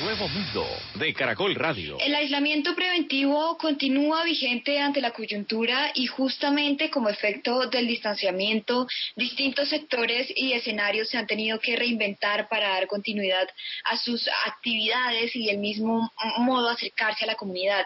Nuevo mundo de Caracol Radio. El aislamiento preventivo continúa vigente ante la coyuntura y justamente como efecto del distanciamiento, distintos sectores y escenarios se han tenido que reinventar para dar continuidad a sus actividades y del mismo modo acercarse a la comunidad.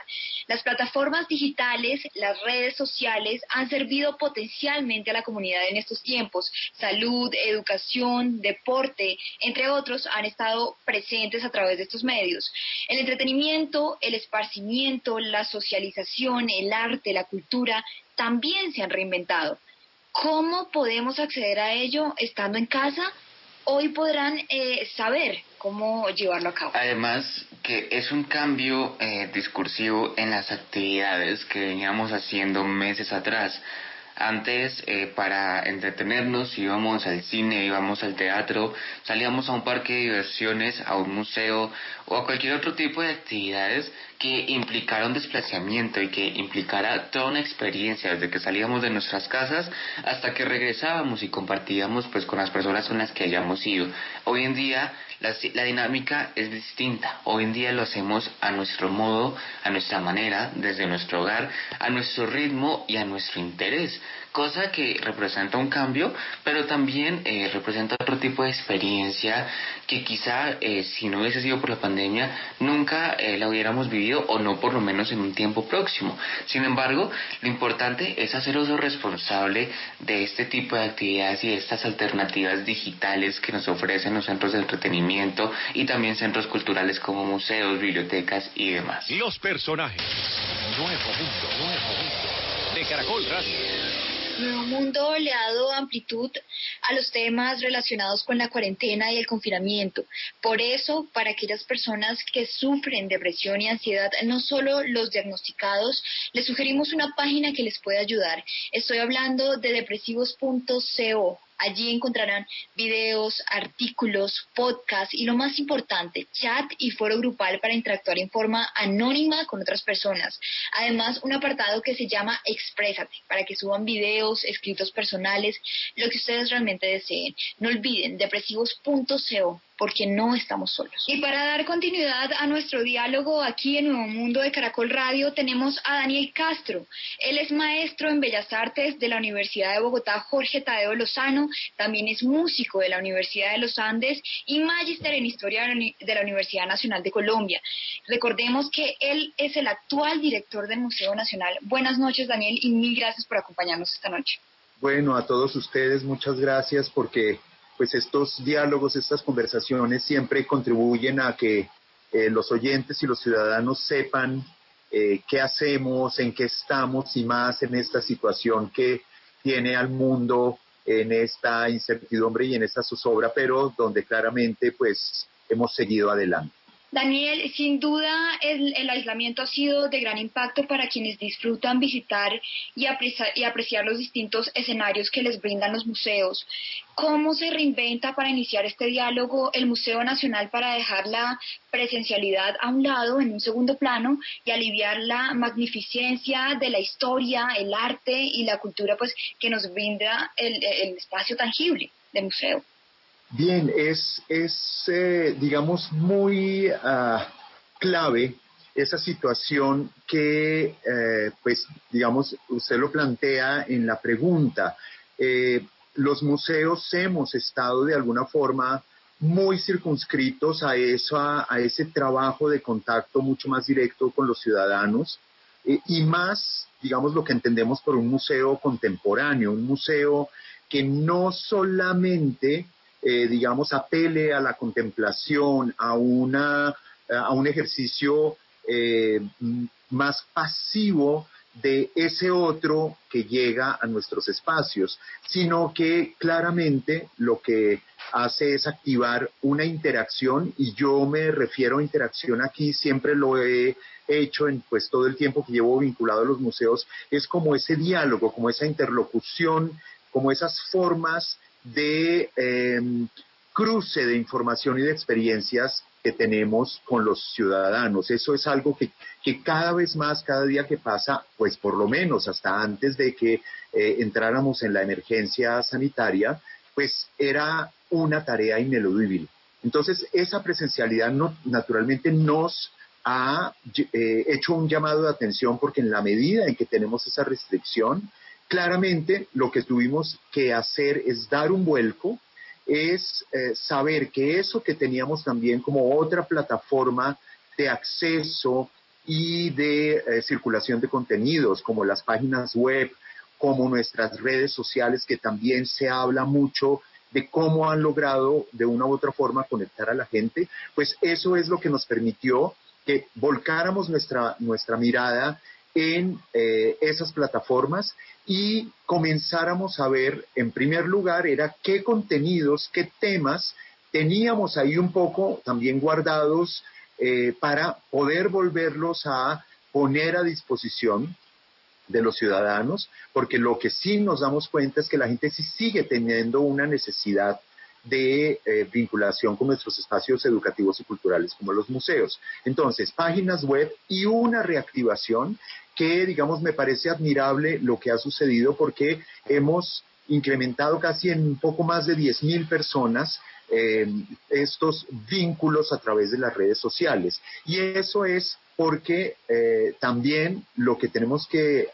Las plataformas digitales, las redes sociales han servido potencialmente a la comunidad en estos tiempos. Salud, educación, deporte, entre otros, han estado presentes a través de estos medios. El entretenimiento, el esparcimiento, la socialización, el arte, la cultura, también se han reinventado. ¿Cómo podemos acceder a ello estando en casa? Hoy podrán eh, saber cómo llevarlo a cabo. Además, que es un cambio eh, discursivo en las actividades que veníamos haciendo meses atrás. Antes, eh, para entretenernos, íbamos al cine, íbamos al teatro, salíamos a un parque de diversiones, a un museo o a cualquier otro tipo de actividades que implicara un desplazamiento y que implicara toda una experiencia desde que salíamos de nuestras casas hasta que regresábamos y compartíamos pues con las personas con las que hayamos ido. Hoy en día la, la, dinámica es distinta. Hoy en día lo hacemos a nuestro modo, a nuestra manera, desde nuestro hogar, a nuestro ritmo y a nuestro interés cosa que representa un cambio, pero también eh, representa otro tipo de experiencia que quizá eh, si no hubiese sido por la pandemia nunca eh, la hubiéramos vivido o no por lo menos en un tiempo próximo. Sin embargo, lo importante es hacer uso responsable de este tipo de actividades y de estas alternativas digitales que nos ofrecen los centros de entretenimiento y también centros culturales como museos, bibliotecas y demás. Los personajes. Nuevo mundo, nuevo mundo. De Caracol Radio. Nuevo Mundo le ha dado amplitud a los temas relacionados con la cuarentena y el confinamiento. Por eso, para aquellas personas que sufren depresión y ansiedad, no solo los diagnosticados, les sugerimos una página que les puede ayudar. Estoy hablando de depresivos.co Allí encontrarán videos, artículos, podcasts y lo más importante, chat y foro grupal para interactuar en forma anónima con otras personas. Además, un apartado que se llama Exprésate, para que suban videos, escritos personales, lo que ustedes realmente deseen. No olviden, depresivos.co porque no estamos solos. Y para dar continuidad a nuestro diálogo aquí en Nuevo Mundo de Caracol Radio, tenemos a Daniel Castro. Él es maestro en Bellas Artes de la Universidad de Bogotá Jorge Tadeo Lozano, también es músico de la Universidad de los Andes y magíster en Historia de la Universidad Nacional de Colombia. Recordemos que él es el actual director del Museo Nacional. Buenas noches, Daniel, y mil gracias por acompañarnos esta noche. Bueno, a todos ustedes muchas gracias porque pues estos diálogos, estas conversaciones siempre contribuyen a que eh, los oyentes y los ciudadanos sepan eh, qué hacemos, en qué estamos y más en esta situación que tiene al mundo en esta incertidumbre y en esta zozobra, pero donde claramente pues hemos seguido adelante. Daniel, sin duda el, aislamiento ha sido de gran impacto para quienes disfrutan visitar y apreciar, los distintos escenarios que les brindan los museos. ¿Cómo se reinventa para iniciar este diálogo el Museo Nacional para dejar la presencialidad a un lado, en un segundo plano, y aliviar la magnificencia de la historia, el arte y la cultura pues, que nos brinda el espacio tangible del museo? Bien, es, es eh, digamos, muy ah, clave esa situación que, eh, pues, digamos, usted lo plantea en la pregunta. Eh, los museos hemos estado de alguna forma muy circunscritos a, eso, a, ese trabajo de contacto mucho más directo con los ciudadanos y más, digamos, lo que entendemos por un museo contemporáneo, un museo que no solamente eh, digamos, apele a la contemplación, a, una, a un ejercicio eh, más pasivo de ese otro que llega a nuestros espacios, sino que claramente lo que hace es activar una interacción y yo me refiero a interacción aquí, siempre lo he hecho en pues todo el tiempo que llevo vinculado a los museos, es como ese diálogo, como esa interlocución, como esas formas de em, cruce de información y de experiencias que tenemos con los ciudadanos. Eso es algo que, cada vez más, cada día que pasa, pues por lo menos hasta antes de que eh, entráramos en la emergencia sanitaria, pues era una tarea ineludible. Entonces, esa presencialidad no, naturalmente nos ha eh, hecho un llamado de atención porque en la medida en que tenemos esa restricción, claramente lo que tuvimos que hacer es dar un vuelco es eh, saber que eso que teníamos también como otra plataforma de acceso y de eh, circulación de contenidos, como las páginas web, como nuestras redes sociales, que también se habla mucho de cómo han logrado de una u otra forma conectar a la gente, pues eso es lo que nos permitió que volcáramos nuestra, nuestra mirada en eh, esas plataformas y comenzáramos a ver, en primer lugar, era qué contenidos, qué temas teníamos ahí un poco también guardados eh, para poder volverlos a poner a disposición de los ciudadanos, porque lo que sí nos damos cuenta es que la gente sí sigue teniendo una necesidad de eh, vinculación con nuestros espacios educativos y culturales como los museos. Entonces, páginas web y una reactivación que, digamos, me parece admirable lo que ha sucedido porque hemos incrementado casi en un poco más de 10.000 personas eh, estos vínculos a través de las redes sociales. Y eso es porque eh, también lo que tenemos que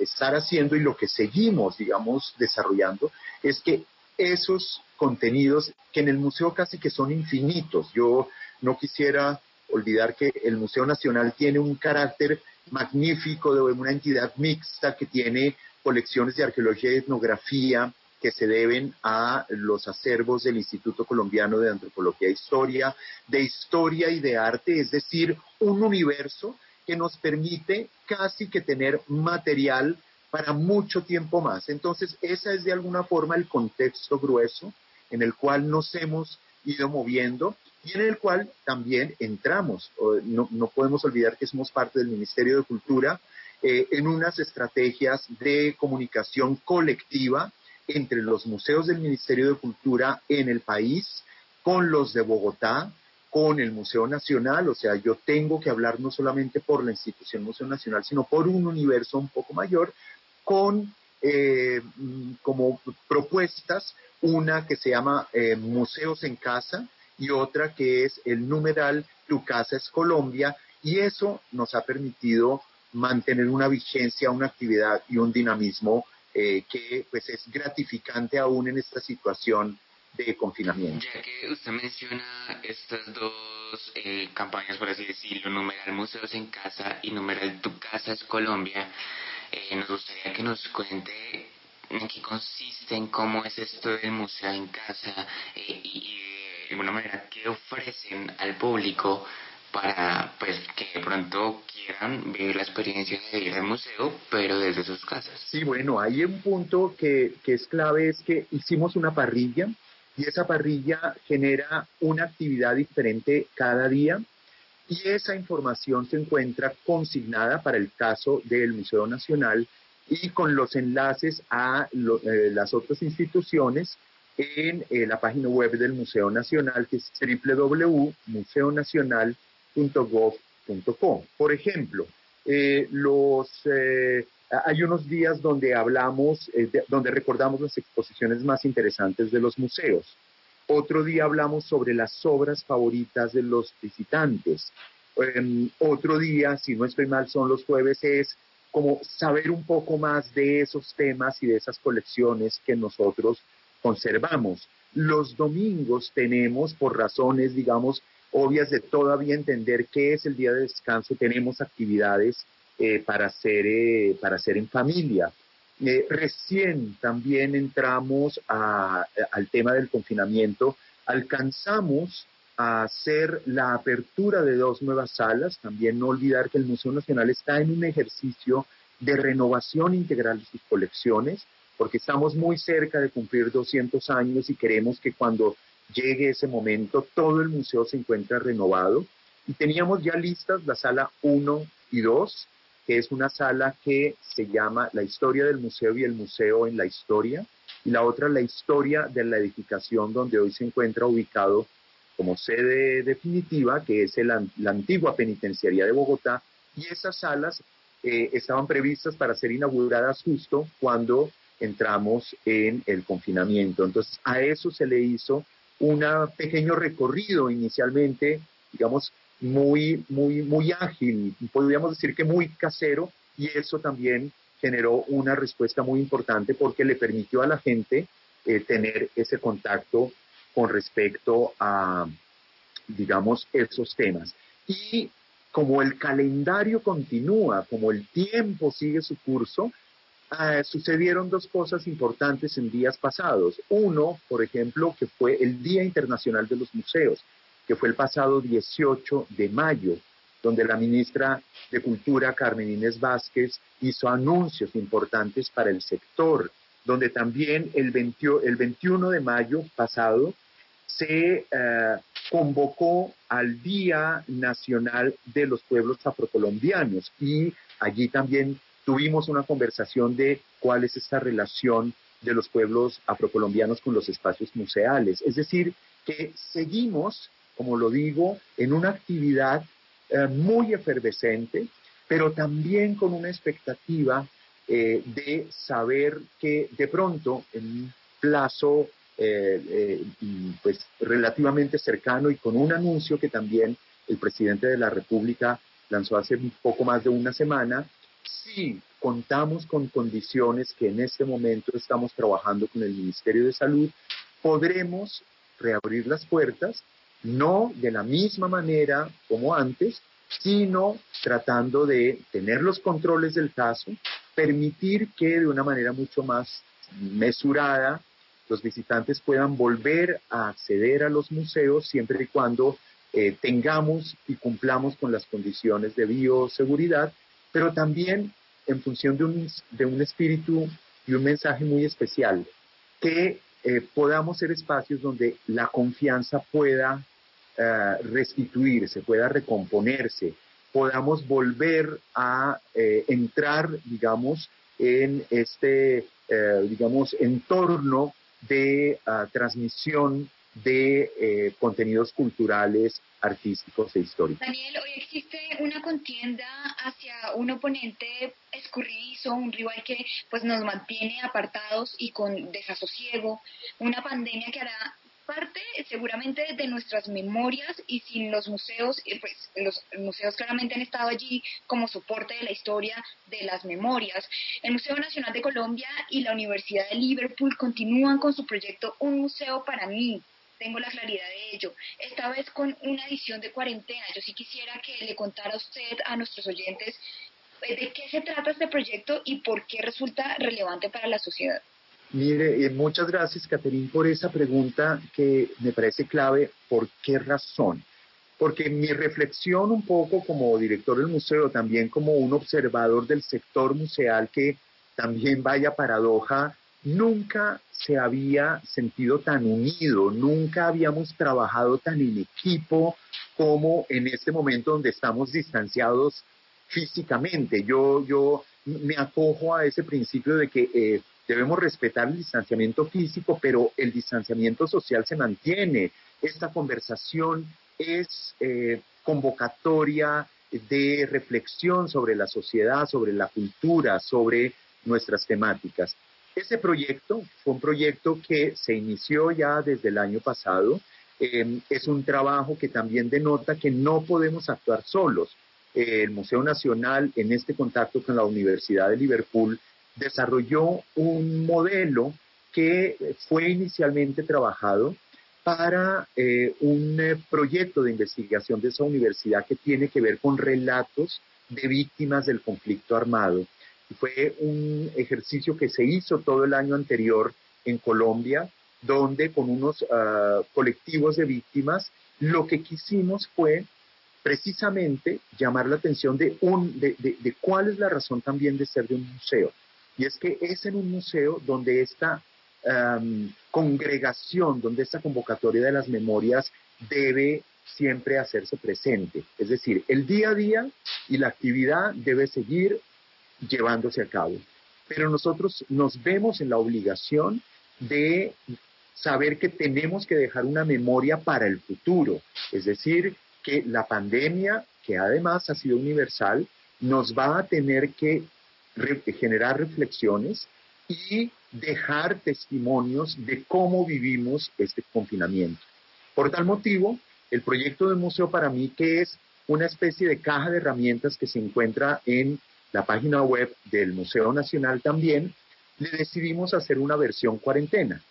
estar haciendo y lo que seguimos, digamos, desarrollando es que esos contenidos que en el museo casi que son infinitos. Yo no quisiera olvidar que el Museo Nacional tiene un carácter magnífico de una entidad mixta que tiene colecciones de arqueología y etnografía que se deben a los acervos del Instituto Colombiano de Antropología e Historia, de Historia y de Arte, es decir, un universo que nos permite casi que tener material para mucho tiempo más. Entonces, esa es de alguna forma el contexto grueso en el cual nos hemos ido moviendo y en el cual también entramos. No, podemos olvidar que somos parte del Ministerio de Cultura eh, en unas estrategias de comunicación colectiva entre los museos del Ministerio de Cultura en el país, con los de Bogotá, con el Museo Nacional, o sea, yo tengo que hablar no solamente por la institución Museo Nacional, sino por un universo un poco mayor, con eh, como propuestas, una que se llama eh, Museos en Casa y otra que es el numeral Tu Casa es Colombia, y eso nos ha permitido mantener una vigencia, una actividad y un dinamismo eh, que pues es gratificante aún en esta situación de confinamiento. Ya que usted menciona estas dos campañas, por así decirlo, numeral Museos en Casa y numeral Tu Casa es Colombia, eh, nos gustaría que nos cuente en qué consiste, en cómo es esto del museo en casa eh, y, de alguna manera qué ofrecen al público para pues que de pronto quieran vivir la experiencia de ir al museo, pero desde sus casas. Sí, bueno, hay un punto que, que es clave, es que hicimos una parrilla y esa parrilla genera una actividad diferente cada día y esa información se encuentra consignada para el caso del Museo Nacional y con los enlaces a eh, las otras instituciones en eh, la página web del Museo Nacional, que es www.museonacional.gov.co. Por ejemplo, eh, los, hay unos días donde hablamos, donde recordamos las exposiciones más interesantes de los museos. Otro día hablamos sobre las obras favoritas de los visitantes. Em, otro día, si no estoy mal, son los jueves, es como saber un poco más de esos temas y de esas colecciones que nosotros conservamos. Los domingos tenemos, por razones, digamos, obvias de todavía entender qué es el día de descanso, tenemos actividades eh, para, hacer, eh, para hacer en familia. Eh, recién también entramos al tema del confinamiento, alcanzamos a hacer la apertura de dos nuevas salas, también no olvidar que el Museo Nacional está en un ejercicio de renovación integral de sus colecciones, porque estamos muy cerca de cumplir 200 años y queremos que cuando llegue ese momento todo el museo se encuentre renovado. Y teníamos ya listas la sala 1 y 2, que es una sala que se llama La historia del museo y el museo en la historia, y la otra La historia de la edificación donde hoy se encuentra ubicado como sede definitiva, que es la antigua penitenciaría de Bogotá, y esas salas eh, estaban previstas para ser inauguradas justo cuando entramos en el confinamiento. Entonces, a eso se le hizo un pequeño recorrido inicialmente, digamos, muy, muy, muy ágil, podríamos decir que muy casero, y eso también generó una respuesta muy importante porque le permitió a la gente eh, tener ese contacto con respecto a, digamos, esos temas. Y como el calendario continúa, como el tiempo sigue su curso, ah, sucedieron dos cosas importantes en días pasados. Uno, por ejemplo, que fue el Día Internacional de los Museos, que fue el pasado 18 de mayo, donde la ministra de Cultura, Carmen Inés Vázquez, hizo anuncios importantes para el sector, donde también el, 21 de mayo pasado se eh, convocó al Día Nacional de los Pueblos Afrocolombianos y allí también tuvimos una conversación de cuál es esta relación de los pueblos afrocolombianos con los espacios museales. Es decir, que seguimos, como lo digo, en una actividad eh, muy efervescente, pero también con una expectativa eh, de saber que de pronto, en un plazo eh, pues relativamente cercano y con un anuncio que también el presidente de la República lanzó hace poco más de una semana, si contamos con condiciones que en este momento estamos trabajando con el Ministerio de Salud, podremos reabrir las puertas, no de la misma manera como antes, sino tratando de tener los controles del caso, permitir que de una manera mucho más mesurada los visitantes puedan volver a acceder a los museos siempre y cuando eh, tengamos y cumplamos con las condiciones de bioseguridad, pero también en función de un, de un espíritu y un mensaje muy especial, que eh, podamos ser espacios donde la confianza pueda eh, restituirse, pueda recomponerse, podamos volver a eh, entrar, digamos, en este, digamos, entorno de ah, transmisión de contenidos culturales, artísticos e históricos. Daniel, hoy existe una contienda hacia un oponente escurridizo, un rival que pues nos mantiene apartados y con desasosiego, una pandemia que hará parte seguramente de nuestras memorias y sin los museos, eh, pues los museos claramente han estado allí como soporte de la historia de las memorias. El Museo Nacional de Colombia y la Universidad de Liverpool continúan con su proyecto Un Museo para mí, tengo la claridad de ello. Esta vez con una edición de cuarentena. Yo sí quisiera que le contara a usted, a nuestros oyentes, eh, de qué se trata este proyecto y por qué resulta relevante para la sociedad. Mire, eh, muchas gracias, Caterín, por esa pregunta que me parece clave. ¿Por qué razón? Porque mi reflexión un poco como director del museo, también como un observador del sector museal que también vaya paradoja, nunca se había sentido tan unido, nunca habíamos trabajado tan en equipo como en este momento donde estamos distanciados físicamente. Yo, yo me acojo a ese principio de que eh, debemos respetar el distanciamiento físico, pero el distanciamiento social se mantiene. Esta conversación es eh, convocatoria de reflexión sobre la sociedad, sobre la cultura, sobre nuestras temáticas. Ese proyecto fue un proyecto que se inició ya desde el año pasado. Em, es un trabajo que también denota que no podemos actuar solos. el Museo Nacional, en este contacto con la Universidad de Liverpool, desarrolló un modelo que fue inicialmente trabajado para eh, un eh, proyecto de investigación de esa universidad que tiene que ver con relatos de víctimas del conflicto armado. Fue un ejercicio que se hizo todo el año anterior en Colombia, donde con unos ah, colectivos de víctimas lo que quisimos fue precisamente llamar la atención de, un, de, de, cuál es la razón también de ser de un museo. Y es que es en un museo donde esta congregación, donde esta convocatoria de las memorias debe siempre hacerse presente. Es decir, el día a día y la actividad debe seguir llevándose a cabo. Pero nosotros nos vemos en la obligación de saber que tenemos que dejar una memoria para el futuro. Es decir, que la pandemia, que además ha sido universal, nos va a tener que generar reflexiones y dejar testimonios de cómo vivimos este confinamiento. Por tal motivo, el proyecto del museo para mí, que es una especie de caja de herramientas que se encuentra en la página web del Museo Nacional también, le decidimos hacer una versión cuarentena.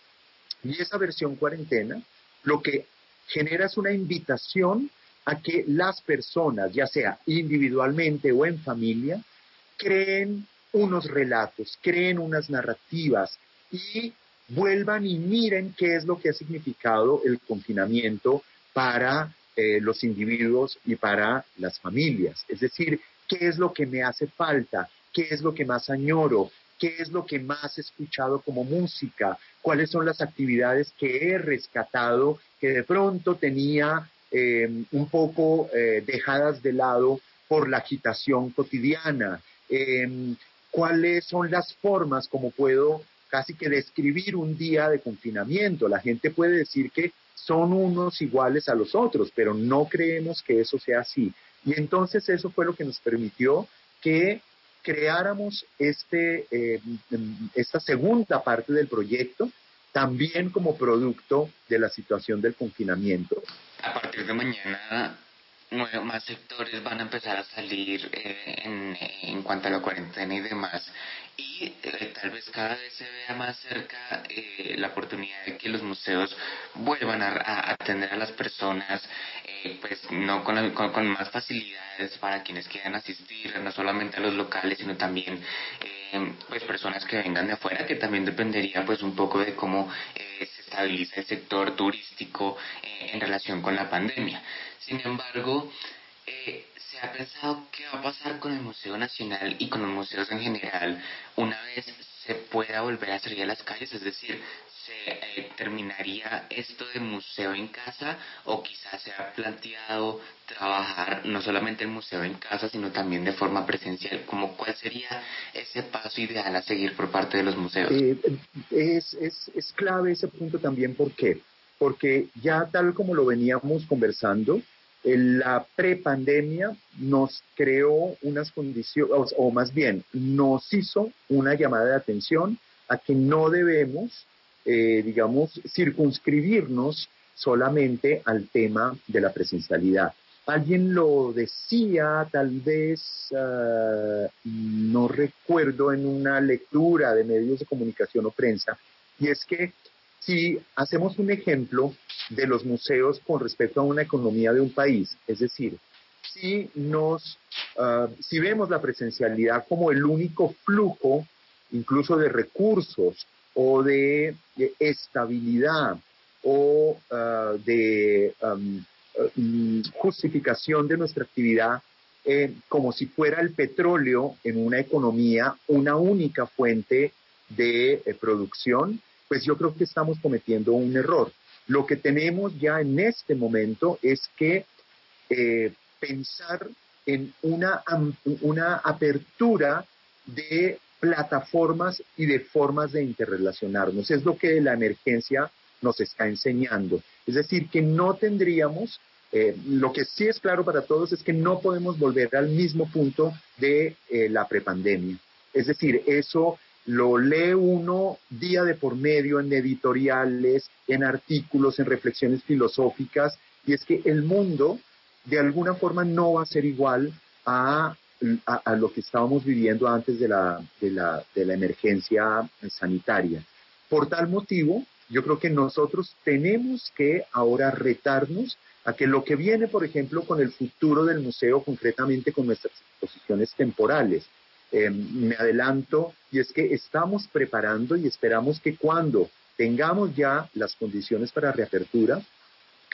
Y esa versión cuarentena lo que genera es una invitación a que las personas, ya sea individualmente o en familia, creen unos relatos, creen unas narrativas y vuelvan y miren qué es lo que ha significado el confinamiento para eh, los individuos y para las familias. Es decir, qué es lo que me hace falta, qué es lo que más añoro, qué es lo que más he escuchado como música, cuáles son las actividades que he rescatado que de pronto tenía eh, un poco eh, dejadas de lado por la agitación cotidiana, cuáles son las formas como puedo casi que describir un día de confinamiento. La gente puede decir que son unos iguales a los otros, pero no creemos que eso sea así. Y entonces eso fue lo que nos permitió que creáramos este, eh, esta segunda parte del proyecto también como producto de la situación del confinamiento. A partir de mañana más sectores van a empezar a salir eh, en, en, cuanto a la cuarentena y demás. Y eh, tal vez cada vez se vea más cerca eh, la oportunidad de que los museos vuelvan a, atender a las personas, pues no con, con, más facilidades para quienes quieran asistir, no solamente a los locales, sino también pues personas que vengan de afuera, que también dependería pues un poco de cómo se estabiliza el sector turístico en relación con la pandemia. Sin embargo, eh, se ha pensado qué va a pasar con el Museo Nacional y con los museos en general una vez se pueda volver a salir a las calles, es decir, se eh, terminaría esto de museo en casa o quizás se ha planteado trabajar no solamente el museo en casa, sino también de forma presencial. ¿Cómo, ¿Cuál sería ese paso ideal a seguir por parte de los museos? Eh, es, es, es clave ese punto también, ¿por qué? Porque ya tal como lo veníamos conversando, la prepandemia nos creó unas condiciones, o, más bien, nos hizo una llamada de atención a que no debemos, eh, digamos, circunscribirnos solamente al tema de la presencialidad. Alguien lo decía, tal vez, ah, no recuerdo, en una lectura de medios de comunicación o prensa, y es que si hacemos un ejemplo de los museos con respecto a una economía de un país, es decir, si nos, ah, si vemos la presencialidad como el único flujo, incluso de recursos o de, estabilidad o ah, de mm, justificación de nuestra actividad eh, como si fuera el petróleo en una economía una única fuente de eh, producción, pues yo creo que estamos cometiendo un error. Lo que tenemos ya en este momento es que eh, pensar en una, una apertura de plataformas y de formas de interrelacionarnos. Es lo que la emergencia nos está enseñando. Es decir, que no tendríamos, eh, lo que sí es claro para todos es que no podemos volver al mismo punto de eh, la prepandemia. Es decir, eso lo lee uno día de por medio en editoriales, en artículos, en reflexiones filosóficas, y es que el mundo de alguna forma no va a ser igual a, lo que estábamos viviendo antes de la, de, la, emergencia sanitaria. Por tal motivo, yo creo que nosotros tenemos que ahora retarnos a que lo que viene, por ejemplo, con el futuro del museo, concretamente con nuestras exposiciones temporales, eh, me adelanto, y es que estamos preparando y esperamos que cuando tengamos ya las condiciones para reapertura,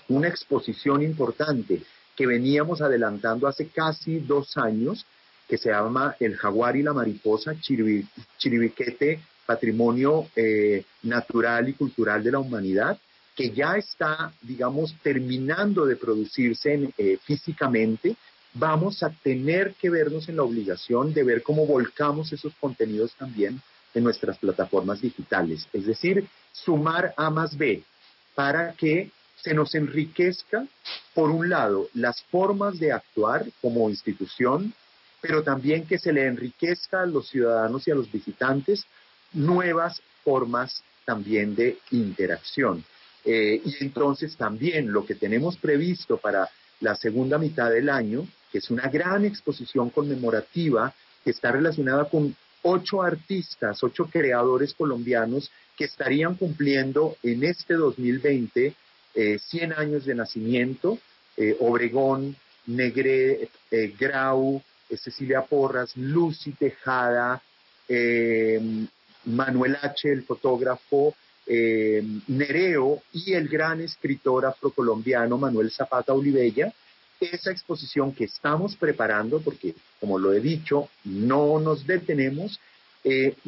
una exposición importante que veníamos adelantando hace casi dos años, que se llama El jaguar y la mariposa, Chiribiquete, Patrimonio eh, Natural y Cultural de la Humanidad, que ya está, digamos, terminando de producirse eh, físicamente, vamos a tener que vernos en la obligación de ver cómo volcamos esos contenidos también en nuestras plataformas digitales. Es decir, sumar A más B para que se nos enriquezca, por un lado, las formas de actuar como institución, pero también que se le enriquezca a los ciudadanos y a los visitantes nuevas formas también de interacción. Eh, y entonces también lo que tenemos previsto para la segunda mitad del año, que es una gran exposición conmemorativa que está relacionada con ocho artistas, ocho creadores colombianos que estarían cumpliendo en este 2020 eh, 100 años de nacimiento, eh, Obregón, Negre, eh, Grau, eh, Cecilia Porras, Lucy Tejada, Manuel H., el fotógrafo, Nereo y el gran escritor afrocolombiano Manuel Zapata Olivella, esa exposición que estamos preparando, porque como lo he dicho, no nos detenemos,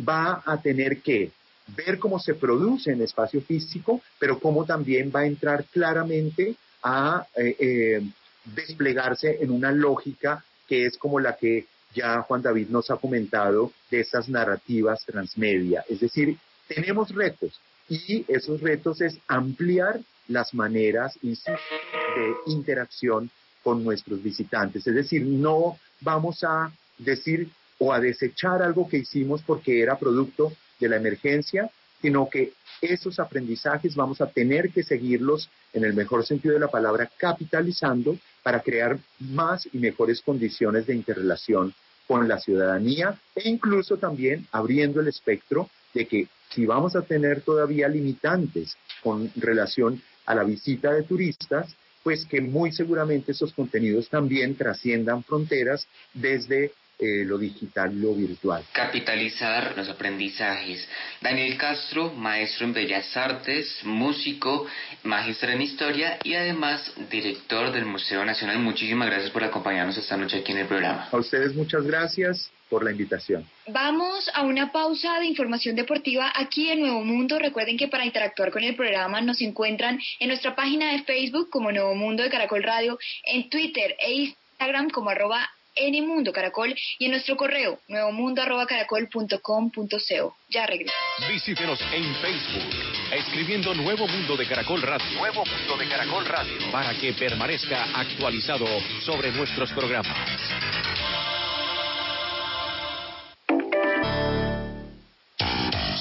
va a tener que ver cómo se produce en espacio físico, pero cómo también va a entrar claramente a eh, eh, desplegarse en una lógica que es como la que ya Juan David nos ha comentado de esas narrativas transmedia. Es decir, tenemos retos y esos retos es ampliar las maneras de interacción con nuestros visitantes. Es decir, no vamos a decir o a desechar algo que hicimos porque era producto de la emergencia, sino que esos aprendizajes vamos a tener que seguirlos en el mejor sentido de la palabra, capitalizando para crear más y mejores condiciones de interrelación con la ciudadanía e incluso también abriendo el espectro de que si vamos a tener todavía limitantes con relación a la visita de turistas, pues que muy seguramente esos contenidos también trasciendan fronteras desde eh, lo digital, lo virtual. Capitalizar los aprendizajes. Daniel Castro, maestro en Bellas Artes, músico, magíster en Historia y además director del Museo Nacional. Muchísimas gracias por acompañarnos esta noche aquí en el programa. A ustedes muchas gracias por la invitación. Vamos a una pausa de información deportiva aquí en Nuevo Mundo. Recuerden que para interactuar con el programa nos encuentran en nuestra página de Facebook como Nuevo Mundo de Caracol Radio, en Twitter e Instagram como arroba en Mundo Caracol y en nuestro correo nuevomundo.caracol.com.co. Ya regreso. Visítenos en Facebook, escribiendo Nuevo Mundo de Caracol Radio. Nuevo Mundo de Caracol Radio. Para que permanezca actualizado sobre nuestros programas.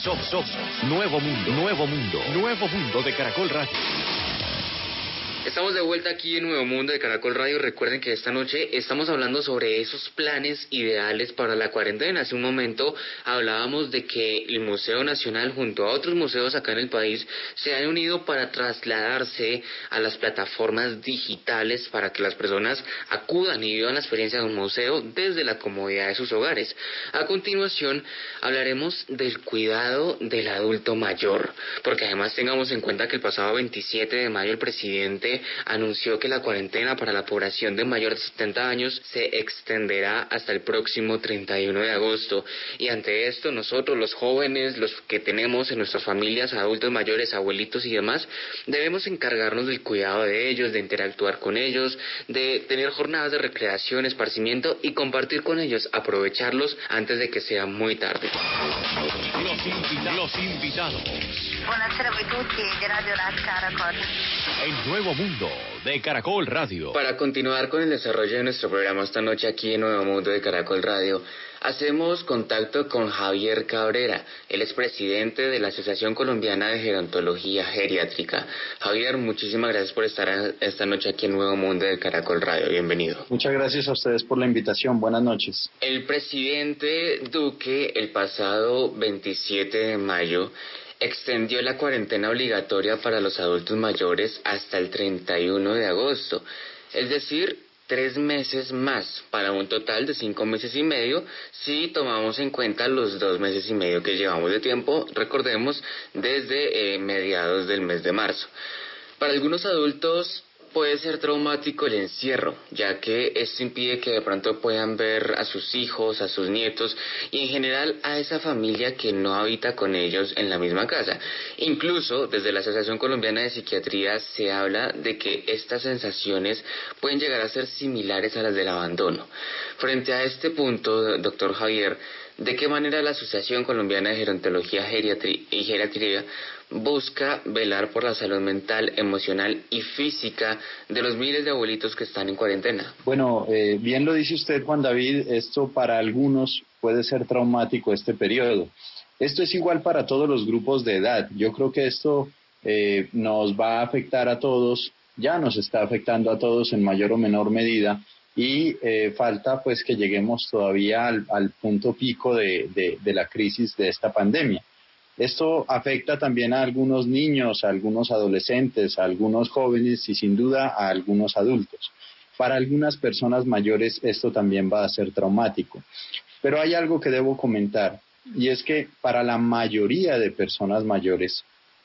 Somos, somos Nuevo Mundo, Nuevo Mundo, Nuevo Mundo de Caracol Radio. Estamos de vuelta aquí en Nuevo Mundo de Caracol Radio. Recuerden que esta noche estamos hablando sobre esos planes ideales para la cuarentena. Hace un momento hablábamos de que el Museo Nacional junto a otros museos acá en el país se han unido para trasladarse a las plataformas digitales para que las personas acudan y vivan la experiencia de un museo desde la comodidad de sus hogares. A continuación hablaremos del cuidado del adulto mayor, porque además tengamos en cuenta que el pasado 27 de mayo el presidente anunció que la cuarentena para la población de mayor de 70 años se extenderá hasta el próximo 31 de agosto. Y ante esto, nosotros, los jóvenes, los que tenemos en nuestras familias, adultos mayores, abuelitos y demás, debemos encargarnos del cuidado de ellos, de interactuar con ellos, de tener jornadas de recreación, esparcimiento y compartir con ellos, aprovecharlos antes de que sea muy tarde. Los, invitados. Buonasera a tutti di Radio Caracol. El Nuevo Mundo de Caracol Radio. Para continuar con el desarrollo de nuestro programa esta noche aquí en Nuevo Mundo de Caracol Radio, hacemos contacto con Javier Cabrera, el expresidente de la Asociación Colombiana de Gerontología Geriátrica. Javier, muchísimas gracias por estar esta noche aquí en Nuevo Mundo de Caracol Radio. Bienvenido. Muchas gracias a ustedes por la invitación. Buenas noches. El presidente Duque, el pasado 27 de mayo, extendió la cuarentena obligatoria para los adultos mayores hasta el 31 de agosto, es decir, tres meses más, para un total de cinco meses y medio, si tomamos en cuenta los dos meses y medio que llevamos de tiempo, recordemos, desde eh, mediados del mes de marzo. Para algunos adultos puede ser traumático el encierro, ya que esto impide que de pronto puedan ver a sus hijos, a sus nietos y en general a esa familia que no habita con ellos en la misma casa. Incluso desde la Asociación Colombiana de Psiquiatría se habla de que estas sensaciones pueden llegar a ser similares a las del abandono. Frente a este punto, doctor Javier, ¿de qué manera la Asociación Colombiana de Gerontología y Geriatría busca velar por la salud mental, emocional y física de los miles de abuelitos que están en cuarentena. Bueno, eh, bien lo dice usted, Juan David, esto para algunos puede ser traumático este periodo. Esto es igual para todos los grupos de edad. Yo creo que esto eh, nos va a afectar a todos, ya nos está afectando a todos en mayor o menor medida y eh, falta pues que lleguemos todavía al, punto pico de la crisis de esta pandemia. Esto afecta también a algunos niños, a algunos adolescentes, a algunos jóvenes y sin duda a algunos adultos. Para algunas personas mayores esto también va a ser traumático. Pero hay algo que debo comentar y es que para la mayoría de personas mayores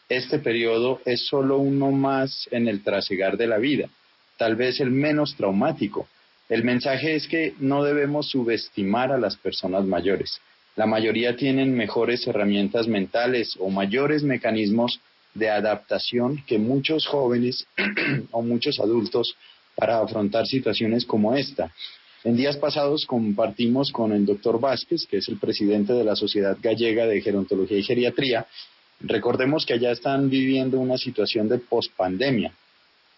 este periodo es solo uno más en el trasegar de la vida, tal vez el menos traumático. El mensaje es que no debemos subestimar a las personas mayores. La mayoría tienen mejores herramientas mentales o mayores mecanismos de adaptación que muchos jóvenes o muchos adultos para afrontar situaciones como esta. En días pasados compartimos con el doctor Vázquez, que es el presidente de la Sociedad Gallega de Gerontología y Geriatría. Recordemos que allá están viviendo una situación de pospandemia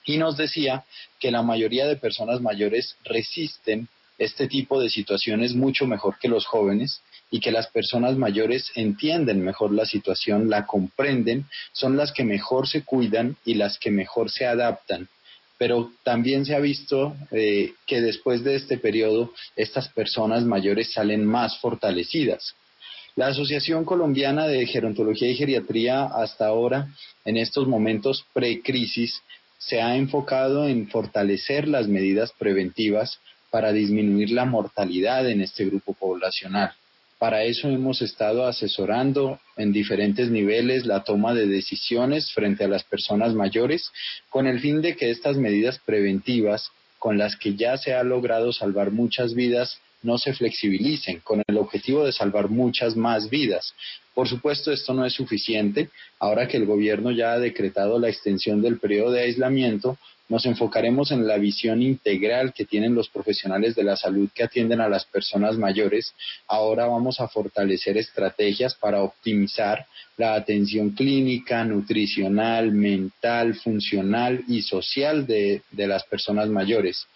y nos decía que la mayoría de personas mayores resisten este tipo de situaciones mucho mejor que los jóvenes y que las personas mayores entienden mejor la situación, la comprenden, son las que mejor se cuidan y las que mejor se adaptan. Pero también se ha visto eh, que después de este periodo estas personas mayores salen más fortalecidas. La Asociación Colombiana de Gerontología y Geriatría hasta ahora, en estos momentos pre-crisis, se ha enfocado en fortalecer las medidas preventivas para disminuir la mortalidad en este grupo poblacional. Para eso hemos estado asesorando en diferentes niveles la toma de decisiones frente a las personas mayores con el fin de que estas medidas preventivas con las que ya se ha logrado salvar muchas vidas no se flexibilicen con el objetivo de salvar muchas más vidas. Por supuesto, esto no es suficiente. Ahora que el gobierno ya ha decretado la extensión del periodo de aislamiento, nos enfocaremos en la visión integral que tienen los profesionales de la salud que atienden a las personas mayores. Ahora vamos a fortalecer estrategias para optimizar la atención clínica, nutricional, mental, funcional y social de, las personas mayores.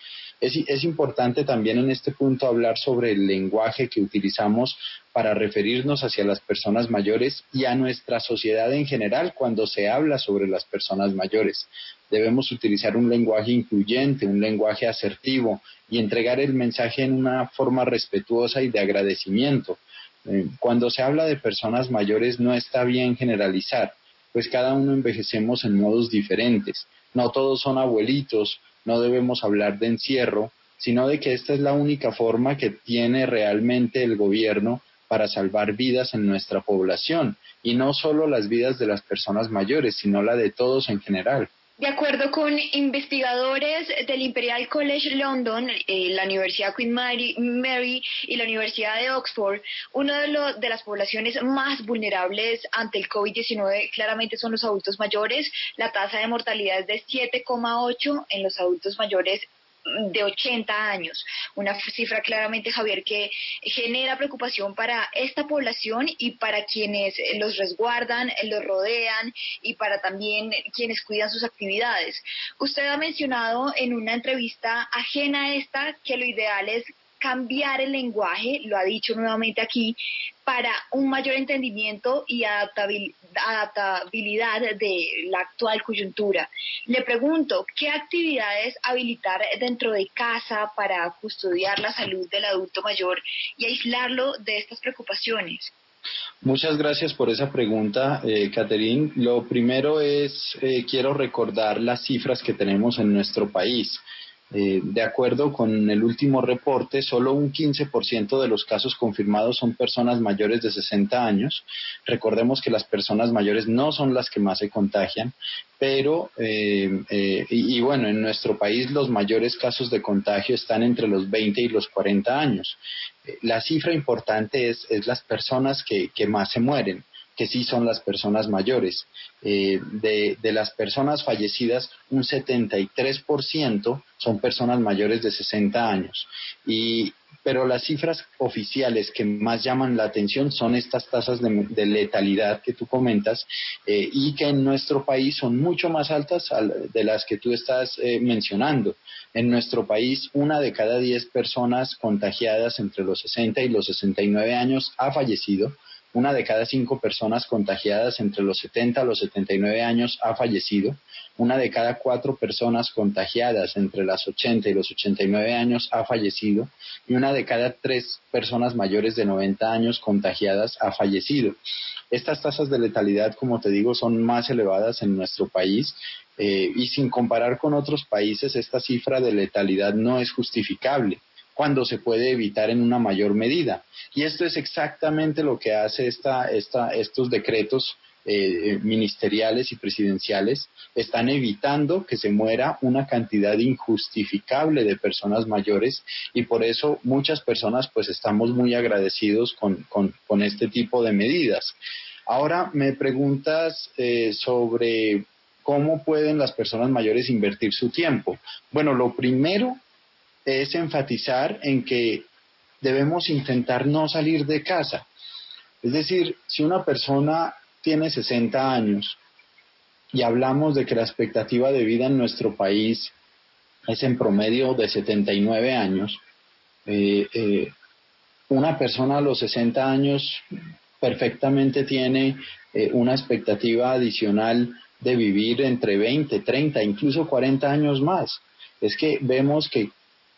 Es, importante también en este punto hablar sobre el lenguaje que utilizamos para referirnos hacia las personas mayores y a nuestra sociedad en general cuando se habla sobre las personas mayores. Debemos utilizar un lenguaje incluyente, un lenguaje asertivo y entregar el mensaje en una forma respetuosa y de agradecimiento. Eh, cuando se habla de personas mayores no está bien generalizar, pues cada uno envejecemos en modos diferentes. No todos son abuelitos, no debemos hablar de encierro, sino de que esta es la única forma que tiene realmente el gobierno para salvar vidas en nuestra población, y no solo las vidas de las personas mayores, sino la de todos en general. De acuerdo con investigadores del Imperial College London, eh, la Universidad Queen Mary, y la Universidad de Oxford, una de, de las poblaciones más vulnerables ante el COVID-19 claramente son los adultos mayores. La tasa de mortalidad es de 7,8 en los adultos mayores de 80 años, una cifra claramente, Javier, que genera preocupación para esta población y para quienes los resguardan, los rodean y para también quienes cuidan sus actividades. Usted ha mencionado en una entrevista ajena a esta que lo ideal es cambiar el lenguaje, lo ha dicho nuevamente aquí, para un mayor entendimiento y adaptabilidad de la actual coyuntura. Le pregunto, ¿qué actividades habilitar dentro de casa para custodiar la salud del adulto mayor y aislarlo de estas preocupaciones? Muchas gracias por esa pregunta, eh. Lo primero es, eh, quiero recordar las cifras que tenemos en nuestro país. Eh, de acuerdo con el último reporte, solo un 15% de los casos confirmados son personas mayores de 60 años. Recordemos que las personas mayores no son las que más se contagian, pero, eh, eh, y, bueno, en nuestro país los mayores casos de contagio están entre los 20 y los 40 años. la cifra importante es, las personas que más se mueren que sí son las personas mayores. Eh, de, de, las personas fallecidas, un 73% son personas mayores de 60 años. Y, pero las cifras oficiales que más llaman la atención son estas tasas de, letalidad que tú comentas eh, y que en nuestro país son mucho más altas de las que tú estás eh, mencionando. En nuestro país, una de cada diez personas contagiadas entre los 60 y los 69 años ha fallecido una de cada cinco personas contagiadas entre los 70 a los 79 años ha fallecido. Una de cada cuatro personas contagiadas entre las 80 y los 89 años ha fallecido. Y una de cada tres personas mayores de 90 años contagiadas ha fallecido. Estas tasas de letalidad, como te digo, son más elevadas en nuestro país eh, y sin comparar con otros países, esta cifra de letalidad no es justificable cuando se puede evitar en una mayor medida. Y esto es exactamente lo que hace esta, estos decretos eh, ministeriales y presidenciales están evitando que se muera una cantidad injustificable de personas mayores y por eso muchas personas pues estamos muy agradecidos con, con, este tipo de medidas. Ahora me preguntas eh, sobre cómo pueden las personas mayores invertir su tiempo. Bueno, lo primero es enfatizar en que debemos intentar no salir de casa. Es decir, si una persona tiene 60 años y hablamos de que la expectativa de vida en nuestro país es en promedio de 79 años, eh, eh, una persona a los 60 años perfectamente tiene eh, una expectativa adicional de vivir entre 20, 30, incluso 40 años más. Es que vemos que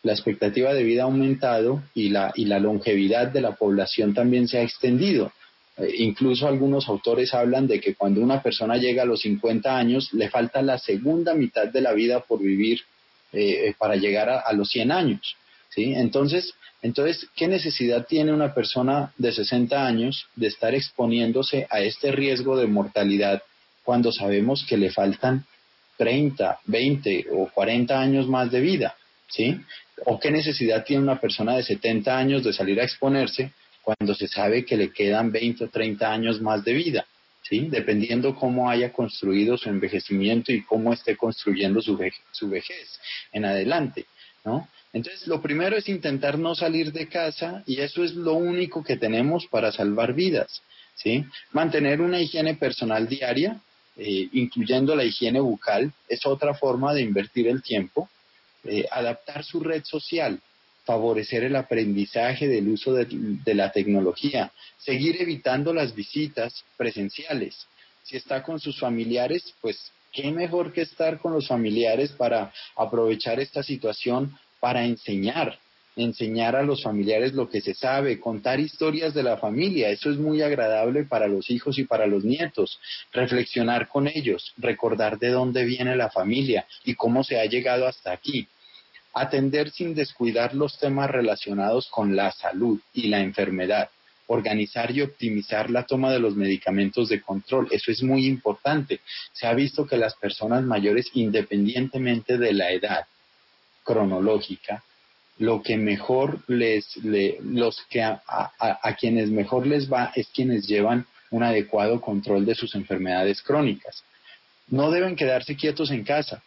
la expectativa de vida ha aumentado y la, y la longevidad de la población también se ha extendido. Eh, incluso algunos autores hablan de que cuando una persona llega a los 50 años le falta la segunda mitad de la vida por vivir eh, para llegar a, los 100 años. ¿sí? Entonces, entonces, ¿qué necesidad tiene una persona de 60 años de estar exponiéndose a este riesgo de mortalidad cuando sabemos que le faltan 30, 20 o 40 años más de vida? ¿sí? ¿O qué necesidad tiene una persona de 70 años de salir a exponerse cuando se sabe que le quedan 20 o 30 años más de vida? ¿Sí? Dependiendo cómo haya construido su envejecimiento y cómo esté construyendo su, su vejez en adelante, ¿no? Entonces, lo primero es intentar no salir de casa y eso es lo único que tenemos para salvar vidas, ¿sí? Mantener una higiene personal diaria, eh, incluyendo la higiene bucal, es otra forma de invertir el tiempo. Eh, adaptar su red social, favorecer el aprendizaje del uso de, la tecnología, seguir evitando las visitas presenciales. Si está con sus familiares, pues qué mejor que estar con los familiares para aprovechar esta situación para enseñar, enseñar a los familiares lo que se sabe, contar historias de la familia, eso es muy agradable para los hijos y para los nietos, reflexionar con ellos, recordar de dónde viene la familia y cómo se ha llegado hasta aquí atender sin descuidar los temas relacionados con la salud y la enfermedad, organizar y optimizar la toma de los medicamentos de control. Eso es muy importante. Se ha visto que las personas mayores, independientemente de la edad cronológica, lo que mejor les, los que a, a quienes mejor les va es quienes llevan un adecuado control de sus enfermedades crónicas. No deben quedarse quietos en casa,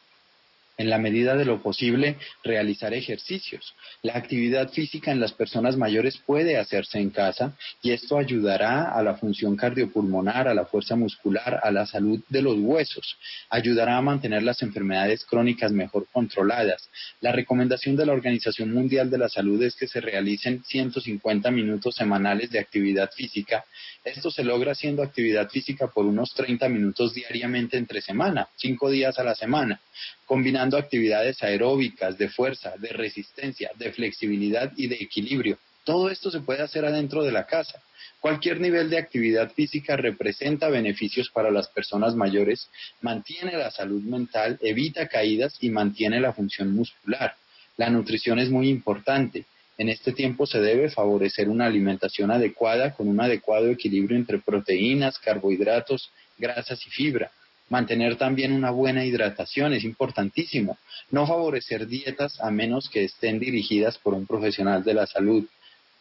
en la medida de lo posible, realizar ejercicios. La actividad física en las personas mayores puede hacerse en casa y esto ayudará a la función cardiopulmonar, a la fuerza muscular, a la salud de los huesos. Ayudará a mantener las enfermedades crónicas mejor controladas. La recomendación de la Organización Mundial de la Salud es que se realicen 150 minutos semanales de actividad física. Esto se logra haciendo actividad física por unos 30 minutos diariamente entre semana, cinco días a la semana combinando actividades aeróbicas, de fuerza, de resistencia, de flexibilidad y de equilibrio. Todo esto se puede hacer adentro de la casa. Cualquier nivel de actividad física representa beneficios para las personas mayores, mantiene la salud mental, evita caídas y mantiene la función muscular. La nutrición es muy importante. En este tiempo se debe favorecer una alimentación adecuada con un adecuado equilibrio entre proteínas, carbohidratos, grasas y fibra. Mantener también una buena hidratación es importantísimo. No favorecer dietas a menos que estén dirigidas por un profesional de la salud.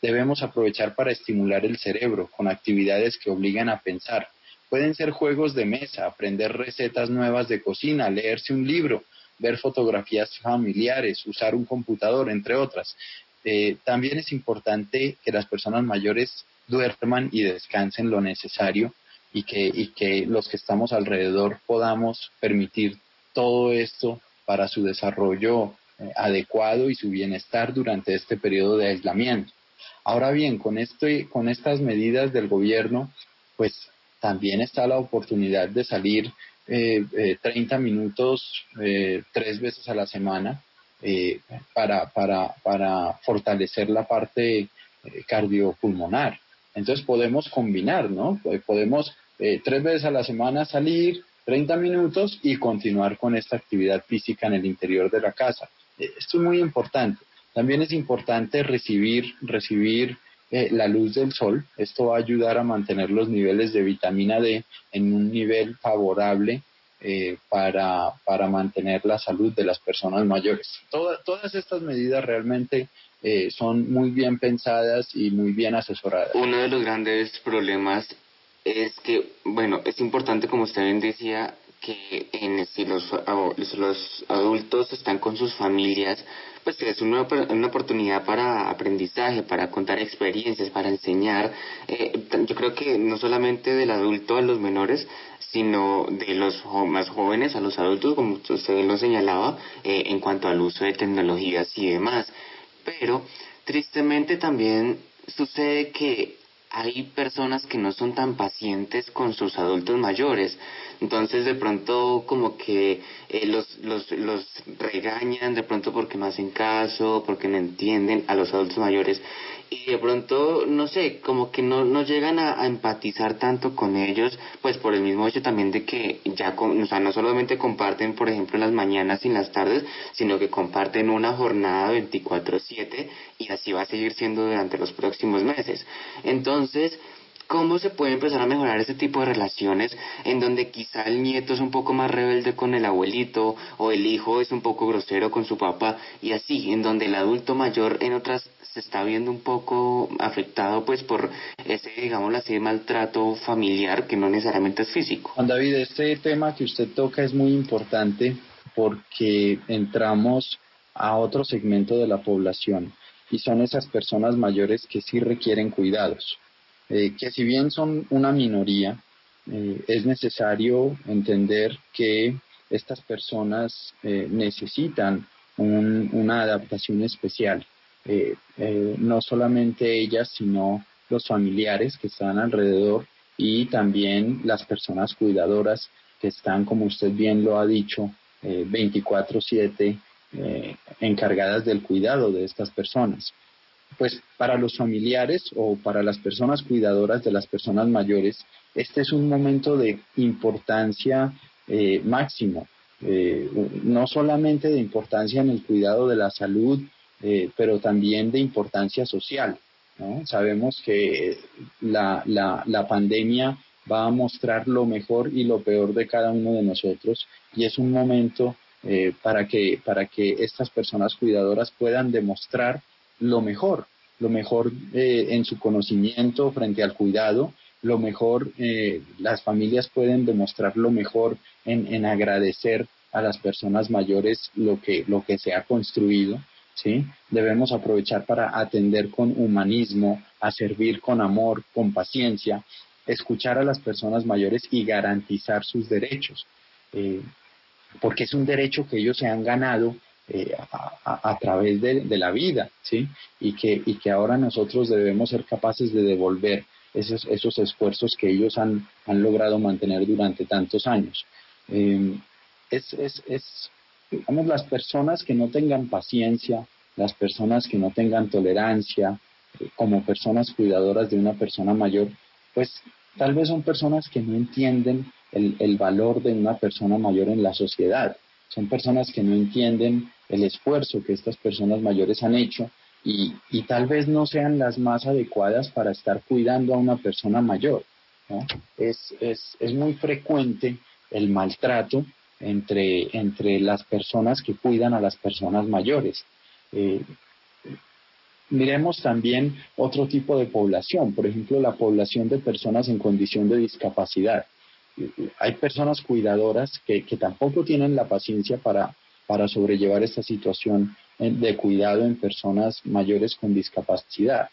Debemos aprovechar para estimular el cerebro con actividades que obligan a pensar. Pueden ser juegos de mesa, aprender recetas nuevas de cocina, leerse un libro, ver fotografías familiares, usar un computador, entre otras. Eh, también es importante que las personas mayores duerman y descansen lo necesario y que, y que los que estamos alrededor podamos permitir todo esto para su desarrollo eh, adecuado y su bienestar durante este periodo de aislamiento. Ahora bien, con, con estas medidas del gobierno, pues también está la oportunidad de salir eh, 30 eh, minutos eh, tres veces a la semana para, para, para fortalecer la parte cardiopulmonar. Entonces podemos combinar, ¿no? Podemos tres veces a la semana salir 30 minutos y continuar con esta actividad física en el interior de la casa. Esto es muy importante. También es importante recibir, recibir eh, la luz del sol. Esto va a ayudar a mantener los niveles de vitamina D en un nivel favorable eh, para, para, mantener la salud de las personas mayores. todas estas medidas realmente eh, son muy bien pensadas y muy bien asesoradas. Uno de los grandes problemas es que, bueno, es importante, como usted bien decía, que en, si los, adultos están con sus familias, pues es una, una oportunidad para aprendizaje, para contar experiencias, para enseñar. Eh, yo creo que no solamente del adulto a los menores, sino de los más jóvenes a los adultos, como usted lo señalaba, eh, en cuanto al uso de tecnologías y demás. Pero tristemente también sucede que hay personas que no son tan pacientes con sus adultos mayores. Entonces de pronto como que eh, los, los, los regañan de pronto porque no hacen caso, porque no entienden a los adultos mayores y de pronto, no sé, como que no, no llegan a, empatizar tanto con ellos, pues por el mismo hecho también de que ya, o sea, no solamente comparten, por ejemplo, en las mañanas y en las tardes, sino que comparten una jornada 24/7 y así va a seguir siendo durante los próximos meses. Entonces, ¿Cómo se puede empezar a mejorar ese tipo de relaciones en donde quizá el nieto es un poco más rebelde con el abuelito o el hijo es un poco grosero con su papá y así, en donde el adulto mayor en otras se está viendo un poco afectado pues por ese, digamos así, maltrato familiar que no necesariamente es físico? Juan David, este tema que usted toca es muy importante porque entramos a otro segmento de la población y son esas personas mayores que sí requieren cuidados eh, que si bien son una minoría, eh, es necesario entender que estas personas eh, necesitan una adaptación especial. no solamente ellas, sino los familiares que están alrededor y también las personas cuidadoras que están, como usted bien lo ha dicho, 24/7 encargadas del cuidado de estas personas pues para los familiares o para las personas cuidadoras de las personas mayores, este es un momento de importancia eh, máximo, eh, no solamente de importancia en el cuidado de la salud, eh, pero también de importancia social. Sabemos que la, la, la pandemia va a mostrar lo mejor y lo peor de cada uno de nosotros y es un momento para, que, para que estas personas cuidadoras puedan demostrar lo mejor, lo mejor eh, en su conocimiento frente al cuidado, lo mejor, eh, las familias pueden demostrar lo mejor en, en, agradecer a las personas mayores lo que, lo que se ha construido, ¿sí? Debemos aprovechar para atender con humanismo, a servir con amor, con paciencia, escuchar a las personas mayores y garantizar sus derechos, eh, porque es un derecho que ellos se han ganado eh, a, través de, la vida, ¿sí? Y que, y que ahora nosotros debemos ser capaces de devolver esos, esos esfuerzos que ellos han, han logrado mantener durante tantos años. Eh, es, es, es, digamos, las personas que no tengan paciencia, las personas que no tengan tolerancia, eh, como personas cuidadoras de una persona mayor, pues tal vez son personas que no entienden el, el valor de una persona mayor en la sociedad. Son personas que no entienden el esfuerzo que estas personas mayores han hecho y, tal vez no sean las más adecuadas para estar cuidando a una persona mayor. Es, es, es muy frecuente el maltrato entre, entre las personas que cuidan a las personas mayores. Eh, miremos también otro tipo de población, por ejemplo, la población de personas en condición de discapacidad. Hay personas cuidadoras que, que tampoco tienen la paciencia para, para sobrellevar esta situación de cuidado en personas mayores con discapacidad.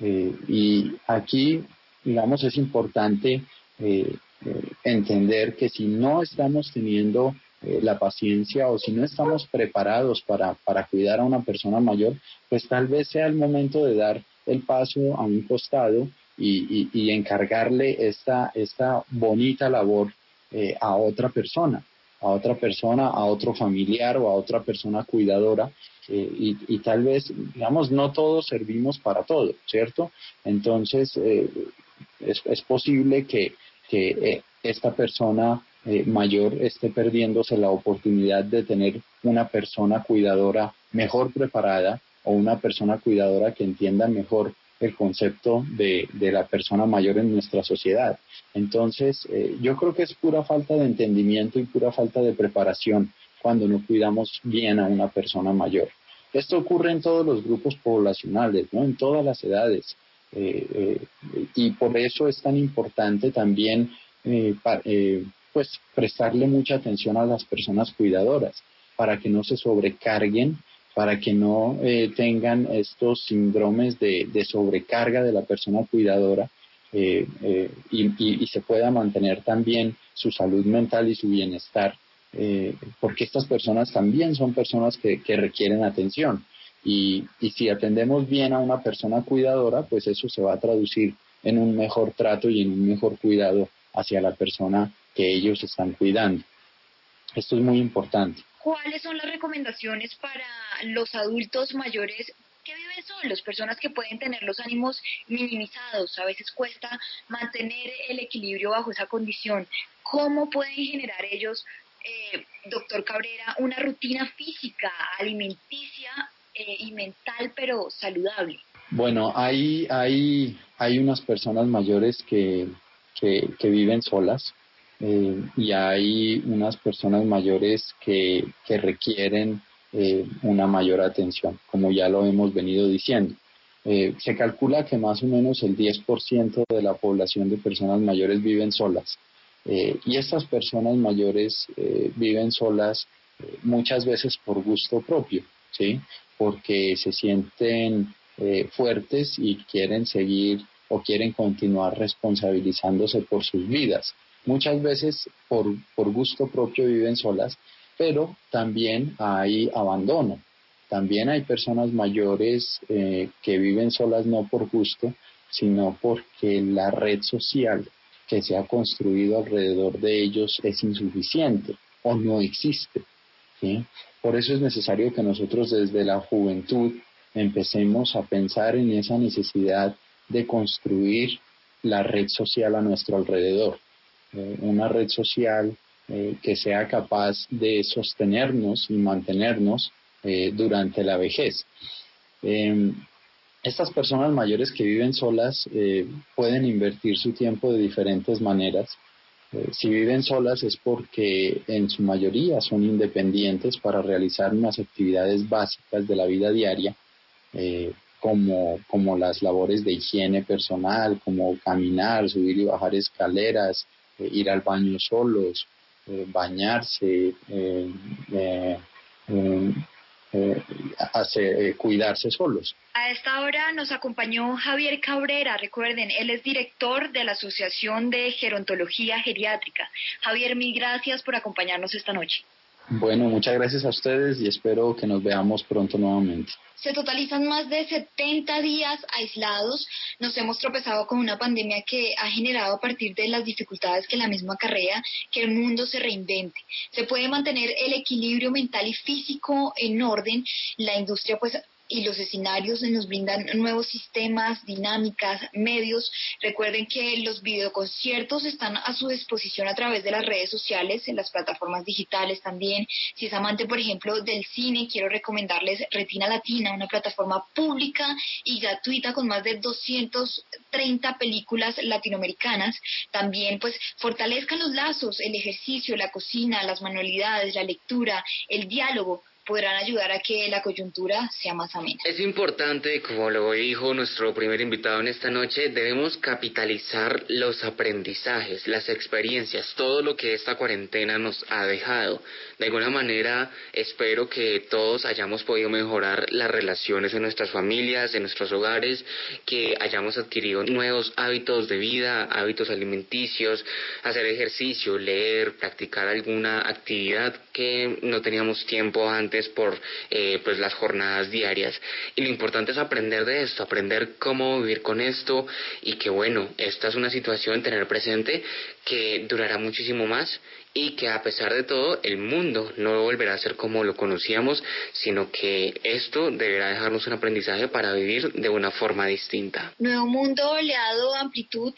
Eh, y aquí, digamos, es importante eh, eh, entender que si no estamos teniendo la paciencia o si no estamos preparados para, para cuidar a una persona mayor, pues tal vez sea el momento de dar el paso a un costado y, y, encargarle esta, esta bonita labor a otra persona, a otra persona, a otro familiar o a otra persona cuidadora. y, y, tal vez, digamos, no todos servimos para todo, ¿cierto? Entonces, es, es posible que, que eh, esta persona eh, mayor esté perdiéndose la oportunidad de tener una persona cuidadora mejor preparada o una persona cuidadora que entienda mejor el concepto de, de la persona mayor en nuestra sociedad. Entonces, eh, yo creo que es pura falta de entendimiento y pura falta de preparación cuando no cuidamos bien a una persona mayor. Esto ocurre en todos los grupos poblacionales, ¿no? en todas las edades. Eh, eh, y por eso es tan importante también pues prestarle mucha atención a las personas cuidadoras para que no se sobrecarguen para que no eh, tengan estos síndromes de, sobrecarga de la persona cuidadora eh, eh, y, se pueda mantener también su salud mental y su bienestar, porque estas personas también son personas que, requieren atención. Y, si atendemos bien a una persona cuidadora, pues eso se va a traducir en un mejor trato y en un mejor cuidado hacia la persona que ellos están cuidando. Esto es muy importante. ¿Cuáles son las recomendaciones para los adultos mayores que viven solos, personas que pueden tener los ánimos minimizados? A veces cuesta mantener el equilibrio bajo esa condición. ¿Cómo pueden generar ellos, eh, doctor Cabrera, una rutina física, alimenticia eh, y mental, pero saludable? Bueno, hay, hay, hay unas personas mayores que, que, que viven solas eh, y hay unas personas mayores que, que requieren eh, una mayor atención, como ya lo hemos venido diciendo. Eh, se calcula que más o menos el 10% de la población de personas mayores viven solas. Y estas personas mayores viven solas muchas veces por gusto propio, ¿sí? Porque se sienten fuertes y quieren seguir o quieren continuar responsabilizándose por sus vidas. Muchas veces por, por gusto propio viven solas, pero también hay abandono. También hay personas mayores eh, que viven solas no por gusto, sino porque la red social que se ha construido alrededor de ellos es insuficiente o no existe. Por eso es necesario que nosotros desde la juventud empecemos a pensar en esa necesidad de construir la red social a nuestro alrededor, eh, una red social eh, que sea capaz de sostenernos y mantenernos eh, durante la vejez. Eh, estas personas mayores que viven solas pueden invertir su tiempo de diferentes maneras. Si viven solas es porque en su mayoría son independientes para realizar unas actividades básicas de la vida diaria, como, como las labores de higiene personal, como caminar, subir y bajar escaleras, ir al baño solos, eh, bañarse, eh, eh, hacer, cuidarse solos. A esta hora nos acompañó Javier Cabrera, recuerden, él es director de la Asociación de Gerontología Geriátrica. Javier, mil gracias por acompañarnos esta noche. Bueno, muchas gracias a ustedes y espero que nos veamos pronto nuevamente. Se totalizan más de 70 días aislados. Nos hemos tropezado con una pandemia que ha generado a partir de las dificultades que la misma carrea que el mundo se reinvente. Se puede mantener el equilibrio mental y físico en orden. La industria pues y los escenarios nos brindan nuevos sistemas, dinámicas, medios. Recuerden que los videoconciertos están a su disposición a través de las redes sociales, en las plataformas digitales también. Si es amante, por ejemplo, del cine, quiero recomendarles Retina Latina, una plataforma pública y gratuita con más de 230 películas latinoamericanas. También, pues, fortalezcan los lazos, el ejercicio, la cocina, las manualidades, la lectura, el diálogo podrán ayudar a que la coyuntura sea más amena. Es importante, como lo dijo nuestro primer invitado en esta noche, debemos capitalizar los aprendizajes, las experiencias, todo lo que esta cuarentena nos ha dejado. De alguna manera, espero que todos hayamos podido mejorar las relaciones en nuestras familias, en nuestros hogares, que hayamos adquirido nuevos hábitos de vida, hábitos alimenticios, hacer ejercicio, leer, practicar alguna actividad que no teníamos tiempo antes por eh, pues las jornadas diarias. Y lo importante es aprender de esto, aprender cómo vivir con esto y que bueno, esta es una situación, tener presente que durará muchísimo más y que a pesar de todo el mundo no volverá a ser como lo conocíamos, sino que esto deberá dejarnos un aprendizaje para vivir de una forma distinta. Nuevo Mundo le ha dado amplitud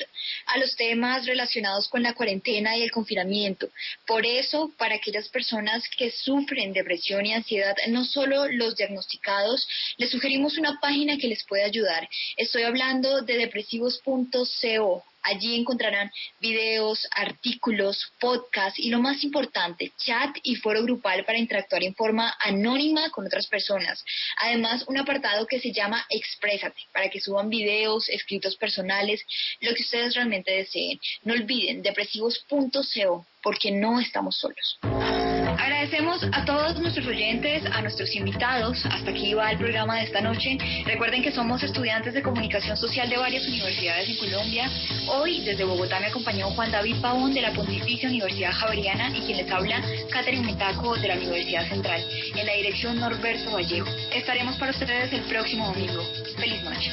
a los temas relacionados con la cuarentena y el confinamiento. Por eso, para aquellas personas que sufren depresión y ansiedad, no solo los diagnosticados, les sugerimos una página que les puede ayudar. Estoy hablando de depresivos.co Allí encontrarán videos, artículos, podcasts y lo más importante, chat y foro grupal para interactuar en forma anónima con otras personas. Además, un apartado que se llama Exprésate, para que suban videos, escritos personales, lo que ustedes realmente deseen. No olviden depresivos.co, porque no estamos solos. Agradecemos a todos nuestros oyentes, a nuestros invitados. Hasta aquí va el programa de esta noche. Recuerden que somos estudiantes de comunicación social de varias universidades en Colombia. Hoy, desde Bogotá, me acompañó Juan David Pavón de la Pontificia Universidad Javeriana y quien les habla, Catherine Metaco de la Universidad Central. En la dirección Norberto Vallejo. Estaremos para ustedes el próximo domingo. Feliz noche.